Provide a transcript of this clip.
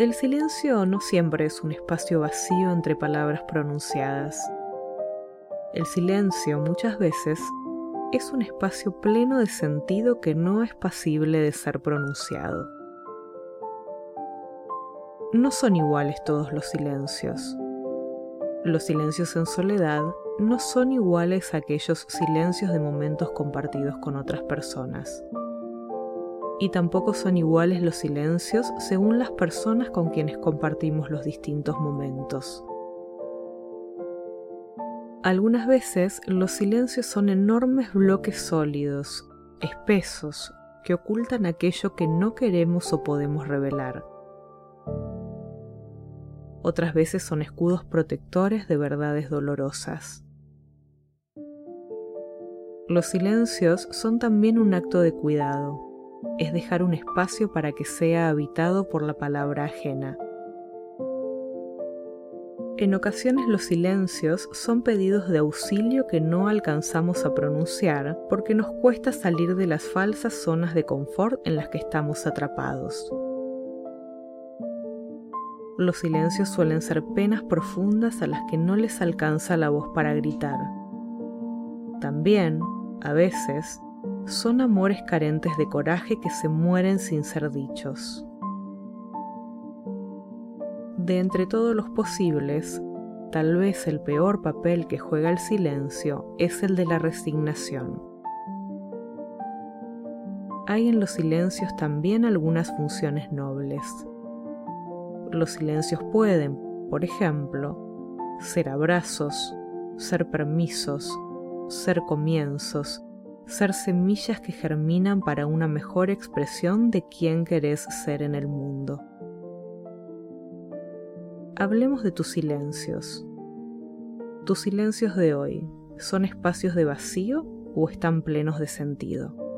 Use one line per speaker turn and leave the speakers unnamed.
El silencio no siempre es un espacio vacío entre palabras pronunciadas. El silencio muchas veces es un espacio pleno de sentido que no es pasible de ser pronunciado. No son iguales todos los silencios. Los silencios en soledad no son iguales a aquellos silencios de momentos compartidos con otras personas. Y tampoco son iguales los silencios según las personas con quienes compartimos los distintos momentos. Algunas veces los silencios son enormes bloques sólidos, espesos, que ocultan aquello que no queremos o podemos revelar. Otras veces son escudos protectores de verdades dolorosas. Los silencios son también un acto de cuidado, es dejar un espacio para que sea habitado por la palabra ajena. En ocasiones los silencios son pedidos de auxilio que no alcanzamos a pronunciar porque nos cuesta salir de las falsas zonas de confort en las que estamos atrapados. Los silencios suelen ser penas profundas a las que no les alcanza la voz para gritar. También, a veces, son amores carentes de coraje que se mueren sin ser dichos de entre todos los posibles, tal vez el peor papel que juega el silencio es el de la resignación. Hay en los silencios también algunas funciones nobles. Los silencios pueden, por ejemplo, ser abrazos, ser permisos, ser comienzos, ser semillas que germinan para una mejor expresión de quién querés ser en el mundo hablemos de tus silencios. ¿Tus silencios de hoy son espacios de vacío o están plenos de sentido?